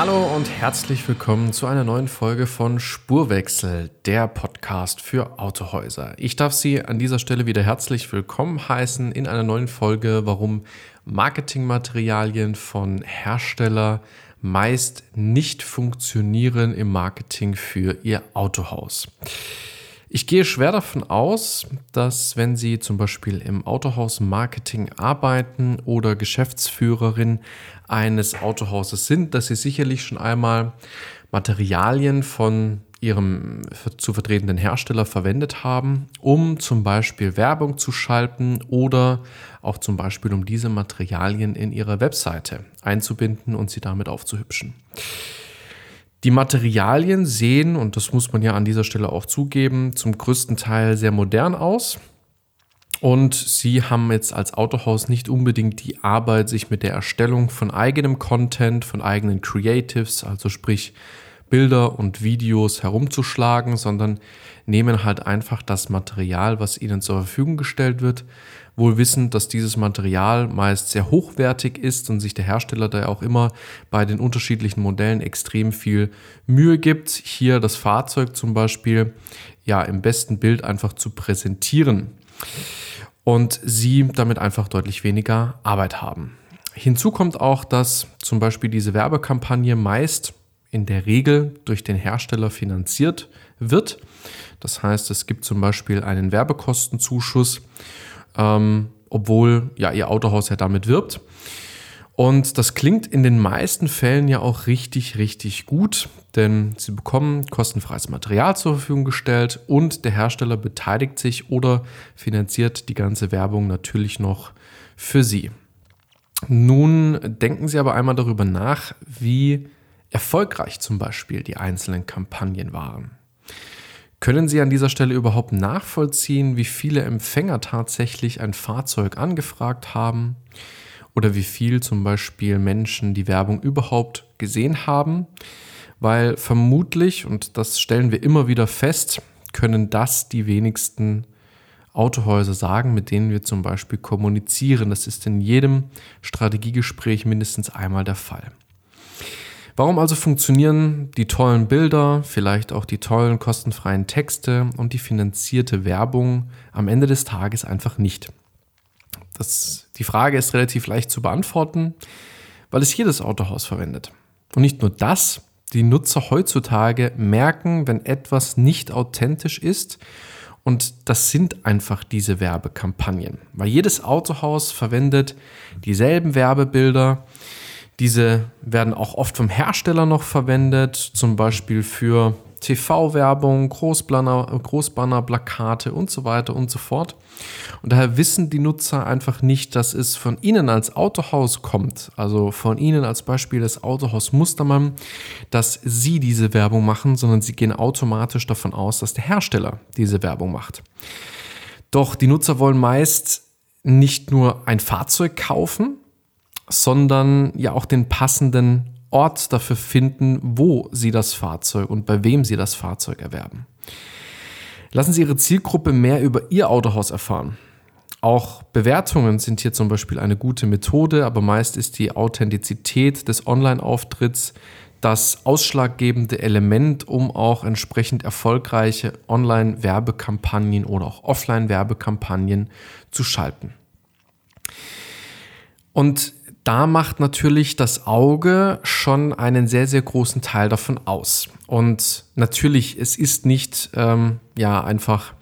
Hallo und herzlich willkommen zu einer neuen Folge von Spurwechsel, der Podcast für Autohäuser. Ich darf Sie an dieser Stelle wieder herzlich willkommen heißen in einer neuen Folge, warum Marketingmaterialien von Hersteller meist nicht funktionieren im Marketing für Ihr Autohaus. Ich gehe schwer davon aus, dass wenn Sie zum Beispiel im Autohaus Marketing arbeiten oder Geschäftsführerin eines Autohauses sind, dass Sie sicherlich schon einmal Materialien von Ihrem zu vertretenden Hersteller verwendet haben, um zum Beispiel Werbung zu schalten oder auch zum Beispiel um diese Materialien in Ihre Webseite einzubinden und sie damit aufzuhübschen. Die Materialien sehen, und das muss man ja an dieser Stelle auch zugeben, zum größten Teil sehr modern aus. Und sie haben jetzt als Autohaus nicht unbedingt die Arbeit, sich mit der Erstellung von eigenem Content, von eigenen Creatives, also sprich Bilder und Videos herumzuschlagen, sondern nehmen halt einfach das Material, was ihnen zur Verfügung gestellt wird, wohl wissend, dass dieses Material meist sehr hochwertig ist und sich der Hersteller da auch immer bei den unterschiedlichen Modellen extrem viel Mühe gibt, hier das Fahrzeug zum Beispiel ja im besten Bild einfach zu präsentieren und sie damit einfach deutlich weniger Arbeit haben. Hinzu kommt auch, dass zum Beispiel diese Werbekampagne meist in der Regel durch den Hersteller finanziert wird. Das heißt, es gibt zum Beispiel einen Werbekostenzuschuss ähm, obwohl ja ihr Autohaus ja damit wirbt. Und das klingt in den meisten Fällen ja auch richtig, richtig gut, denn sie bekommen kostenfreies Material zur Verfügung gestellt und der Hersteller beteiligt sich oder finanziert die ganze Werbung natürlich noch für sie. Nun denken Sie aber einmal darüber nach, wie erfolgreich zum Beispiel die einzelnen Kampagnen waren. Können Sie an dieser Stelle überhaupt nachvollziehen, wie viele Empfänger tatsächlich ein Fahrzeug angefragt haben oder wie viel zum Beispiel Menschen die Werbung überhaupt gesehen haben? Weil vermutlich, und das stellen wir immer wieder fest, können das die wenigsten Autohäuser sagen, mit denen wir zum Beispiel kommunizieren. Das ist in jedem Strategiegespräch mindestens einmal der Fall. Warum also funktionieren die tollen Bilder, vielleicht auch die tollen kostenfreien Texte und die finanzierte Werbung am Ende des Tages einfach nicht? Das, die Frage ist relativ leicht zu beantworten, weil es jedes Autohaus verwendet. Und nicht nur das, die Nutzer heutzutage merken, wenn etwas nicht authentisch ist und das sind einfach diese Werbekampagnen, weil jedes Autohaus verwendet dieselben Werbebilder, diese werden auch oft vom Hersteller noch verwendet, zum Beispiel für TV-Werbung, Großbanner, Großbanner, Plakate und so weiter und so fort. Und daher wissen die Nutzer einfach nicht, dass es von Ihnen als Autohaus kommt, also von Ihnen als Beispiel des Autohaus Mustermann, dass Sie diese Werbung machen, sondern Sie gehen automatisch davon aus, dass der Hersteller diese Werbung macht. Doch die Nutzer wollen meist nicht nur ein Fahrzeug kaufen, sondern ja auch den passenden Ort dafür finden, wo Sie das Fahrzeug und bei wem Sie das Fahrzeug erwerben. Lassen Sie Ihre Zielgruppe mehr über Ihr Autohaus erfahren. Auch Bewertungen sind hier zum Beispiel eine gute Methode, aber meist ist die Authentizität des Online-Auftritts das ausschlaggebende Element, um auch entsprechend erfolgreiche Online-Werbekampagnen oder auch Offline-Werbekampagnen zu schalten. Und da macht natürlich das Auge schon einen sehr, sehr großen Teil davon aus. Und natürlich, es ist nicht ähm, ja einfach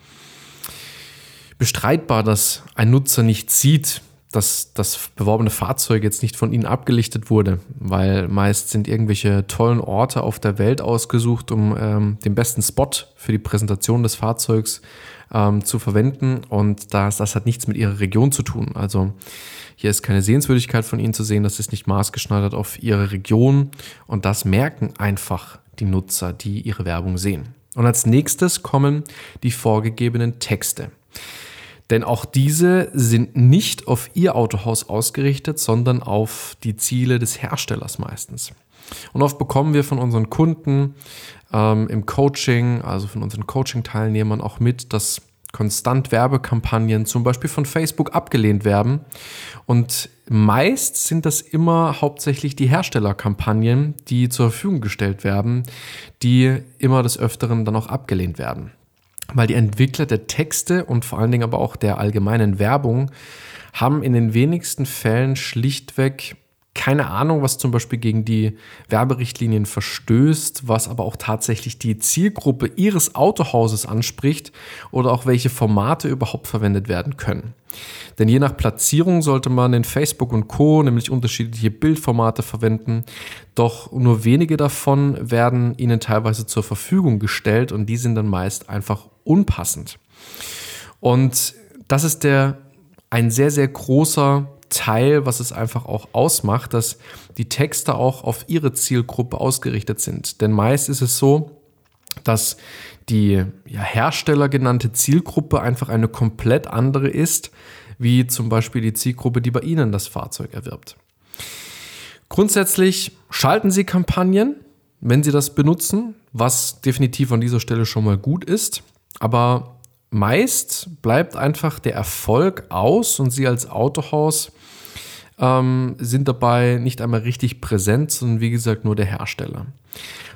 bestreitbar, dass ein Nutzer nicht sieht, dass das beworbene Fahrzeug jetzt nicht von ihnen abgelichtet wurde, weil meist sind irgendwelche tollen Orte auf der Welt ausgesucht, um ähm, den besten Spot für die Präsentation des Fahrzeugs ähm, zu verwenden. Und das, das hat nichts mit ihrer Region zu tun. Also hier ist keine Sehenswürdigkeit von ihnen zu sehen, das ist nicht maßgeschneidert auf ihre Region und das merken einfach die Nutzer, die ihre Werbung sehen. Und als nächstes kommen die vorgegebenen Texte. Denn auch diese sind nicht auf Ihr Autohaus ausgerichtet, sondern auf die Ziele des Herstellers meistens. Und oft bekommen wir von unseren Kunden ähm, im Coaching, also von unseren Coaching-Teilnehmern auch mit, dass konstant Werbekampagnen zum Beispiel von Facebook abgelehnt werden. Und meist sind das immer hauptsächlich die Herstellerkampagnen, die zur Verfügung gestellt werden, die immer des Öfteren dann auch abgelehnt werden. Weil die Entwickler der Texte und vor allen Dingen aber auch der allgemeinen Werbung haben in den wenigsten Fällen schlichtweg keine Ahnung, was zum Beispiel gegen die Werberichtlinien verstößt, was aber auch tatsächlich die Zielgruppe Ihres Autohauses anspricht oder auch welche Formate überhaupt verwendet werden können. Denn je nach Platzierung sollte man in Facebook und Co. nämlich unterschiedliche Bildformate verwenden, doch nur wenige davon werden Ihnen teilweise zur Verfügung gestellt und die sind dann meist einfach unpassend. Und das ist der ein sehr, sehr großer Teil, was es einfach auch ausmacht, dass die Texte auch auf ihre Zielgruppe ausgerichtet sind. Denn meist ist es so, dass die ja, Hersteller genannte Zielgruppe einfach eine komplett andere ist, wie zum Beispiel die Zielgruppe, die bei Ihnen das Fahrzeug erwirbt. Grundsätzlich schalten Sie Kampagnen, wenn Sie das benutzen, was definitiv an dieser Stelle schon mal gut ist. Aber meist bleibt einfach der Erfolg aus und Sie als Autohaus ähm, sind dabei nicht einmal richtig präsent, sondern wie gesagt nur der Hersteller.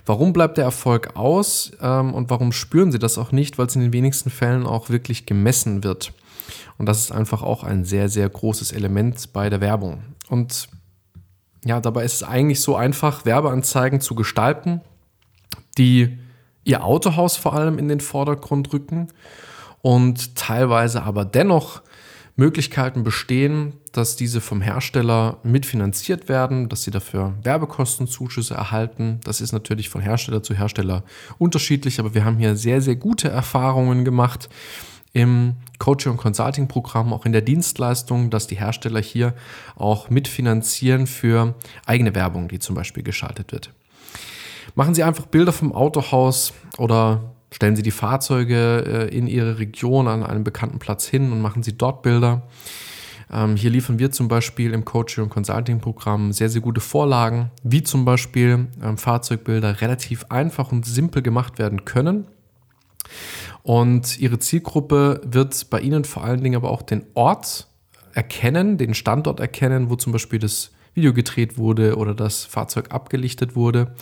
Warum bleibt der Erfolg aus ähm, und warum spüren Sie das auch nicht? Weil es in den wenigsten Fällen auch wirklich gemessen wird. Und das ist einfach auch ein sehr, sehr großes Element bei der Werbung. Und ja, dabei ist es eigentlich so einfach, Werbeanzeigen zu gestalten, die Ihr Autohaus vor allem in den Vordergrund rücken und teilweise aber dennoch Möglichkeiten bestehen, dass diese vom Hersteller mitfinanziert werden, dass sie dafür Werbekostenzuschüsse erhalten. Das ist natürlich von Hersteller zu Hersteller unterschiedlich, aber wir haben hier sehr, sehr gute Erfahrungen gemacht im Coaching- und Consulting-Programm, auch in der Dienstleistung, dass die Hersteller hier auch mitfinanzieren für eigene Werbung, die zum Beispiel geschaltet wird. Machen Sie einfach Bilder vom Autohaus oder Stellen Sie die Fahrzeuge äh, in Ihre Region an einem bekannten Platz hin und machen Sie dort Bilder. Ähm, hier liefern wir zum Beispiel im Coaching- und Consulting-Programm sehr, sehr gute Vorlagen, wie zum Beispiel ähm, Fahrzeugbilder relativ einfach und simpel gemacht werden können. Und Ihre Zielgruppe wird bei Ihnen vor allen Dingen aber auch den Ort erkennen, den Standort erkennen, wo zum Beispiel das Video gedreht wurde oder das Fahrzeug abgelichtet wurde.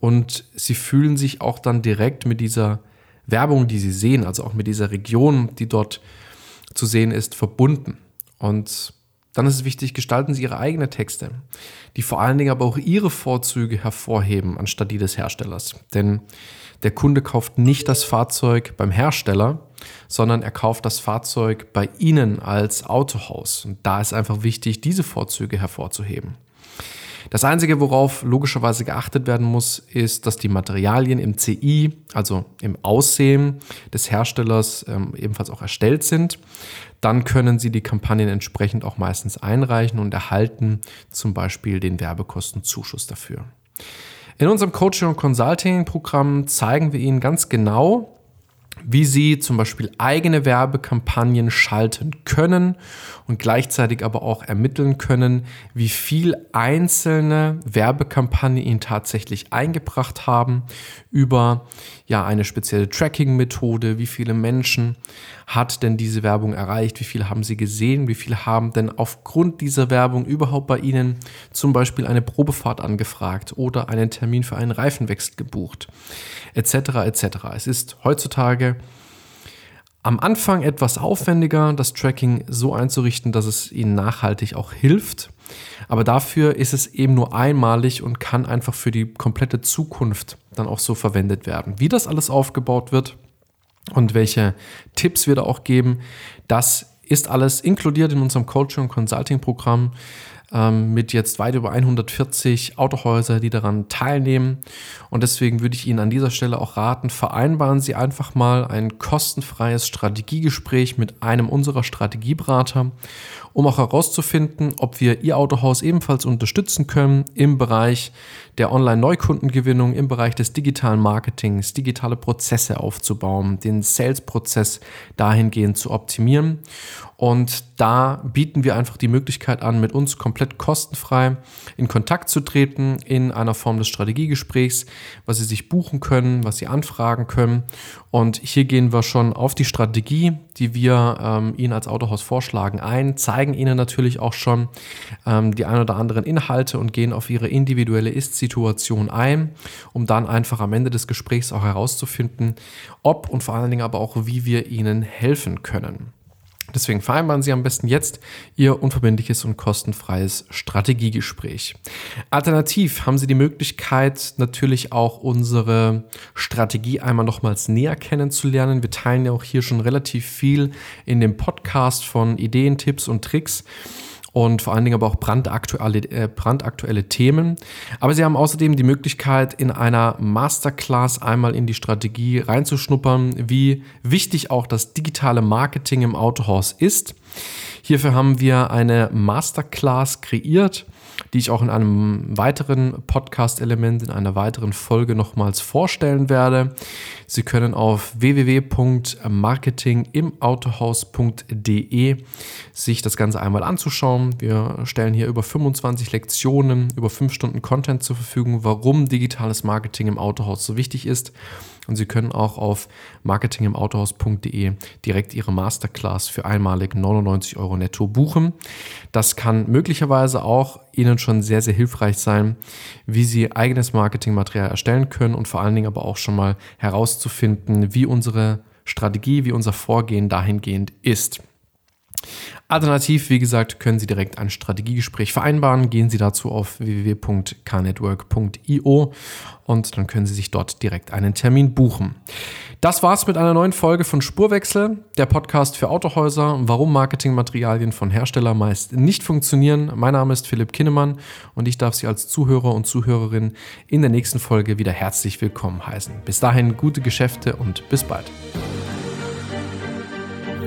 Und sie fühlen sich auch dann direkt mit dieser Werbung, die sie sehen, also auch mit dieser Region, die dort zu sehen ist, verbunden. Und dann ist es wichtig, gestalten Sie Ihre eigenen Texte, die vor allen Dingen aber auch Ihre Vorzüge hervorheben, anstatt die des Herstellers. Denn der Kunde kauft nicht das Fahrzeug beim Hersteller, sondern er kauft das Fahrzeug bei Ihnen als Autohaus. Und da ist einfach wichtig, diese Vorzüge hervorzuheben. Das Einzige, worauf logischerweise geachtet werden muss, ist, dass die Materialien im CI, also im Aussehen des Herstellers, ähm, ebenfalls auch erstellt sind. Dann können Sie die Kampagnen entsprechend auch meistens einreichen und erhalten zum Beispiel den Werbekostenzuschuss dafür. In unserem Coaching- und Consulting-Programm zeigen wir Ihnen ganz genau, wie Sie zum Beispiel eigene Werbekampagnen schalten können und gleichzeitig aber auch ermitteln können, wie viel einzelne Werbekampagnen Ihnen tatsächlich eingebracht haben über ja eine spezielle Tracking-Methode, wie viele Menschen hat denn diese Werbung erreicht, wie viele haben sie gesehen, wie viele haben denn aufgrund dieser Werbung überhaupt bei Ihnen zum Beispiel eine Probefahrt angefragt oder einen Termin für einen Reifenwechsel gebucht, etc. etc. Es ist heutzutage am Anfang etwas aufwendiger, das Tracking so einzurichten, dass es Ihnen nachhaltig auch hilft. Aber dafür ist es eben nur einmalig und kann einfach für die komplette Zukunft dann auch so verwendet werden. Wie das alles aufgebaut wird und welche Tipps wir da auch geben, das ist alles inkludiert in unserem Coaching- und Consulting-Programm. Ähm, mit jetzt weit über 140 Autohäuser, die daran teilnehmen. Und deswegen würde ich Ihnen an dieser Stelle auch raten, vereinbaren Sie einfach mal ein kostenfreies Strategiegespräch mit einem unserer Strategieberater, um auch herauszufinden, ob wir Ihr Autohaus ebenfalls unterstützen können im Bereich der Online-Neukundengewinnung, im Bereich des digitalen Marketings, digitale Prozesse aufzubauen, den Sales-Prozess dahingehend zu optimieren. Und da bieten wir einfach die Möglichkeit an, mit uns komplett kostenfrei in Kontakt zu treten in einer Form des Strategiegesprächs, was Sie sich buchen können, was Sie anfragen können. Und hier gehen wir schon auf die Strategie, die wir ähm, Ihnen als Autohaus vorschlagen, ein, zeigen Ihnen natürlich auch schon ähm, die ein oder anderen Inhalte und gehen auf Ihre individuelle Ist-Situation ein, um dann einfach am Ende des Gesprächs auch herauszufinden, ob und vor allen Dingen aber auch, wie wir Ihnen helfen können. Deswegen vereinbaren Sie am besten jetzt Ihr unverbindliches und kostenfreies Strategiegespräch. Alternativ haben Sie die Möglichkeit, natürlich auch unsere Strategie einmal nochmals näher kennenzulernen. Wir teilen ja auch hier schon relativ viel in dem Podcast von Ideen, Tipps und Tricks und vor allen Dingen aber auch brandaktuelle, äh, brandaktuelle Themen. Aber Sie haben außerdem die Möglichkeit, in einer Masterclass einmal in die Strategie reinzuschnuppern, wie wichtig auch das digitale Marketing im Autohaus ist. Hierfür haben wir eine Masterclass kreiert die ich auch in einem weiteren Podcast-Element, in einer weiteren Folge nochmals vorstellen werde. Sie können auf www.marketingimautohaus.de sich das Ganze einmal anzuschauen. Wir stellen hier über 25 Lektionen, über 5 Stunden Content zur Verfügung, warum digitales Marketing im Autohaus so wichtig ist und Sie können auch auf marketingimautohaus.de direkt Ihre Masterclass für einmalig 99 Euro netto buchen. Das kann möglicherweise auch Ihnen schon sehr, sehr hilfreich sein, wie Sie eigenes Marketingmaterial erstellen können und vor allen Dingen aber auch schon mal herauszufinden, wie unsere Strategie, wie unser Vorgehen dahingehend ist. Alternativ, wie gesagt, können Sie direkt ein Strategiegespräch vereinbaren. Gehen Sie dazu auf www.knetwork.io und dann können Sie sich dort direkt einen Termin buchen. Das war's mit einer neuen Folge von Spurwechsel, der Podcast für Autohäuser, warum Marketingmaterialien von Herstellern meist nicht funktionieren. Mein Name ist Philipp Kinnemann und ich darf Sie als Zuhörer und Zuhörerin in der nächsten Folge wieder herzlich willkommen heißen. Bis dahin gute Geschäfte und bis bald.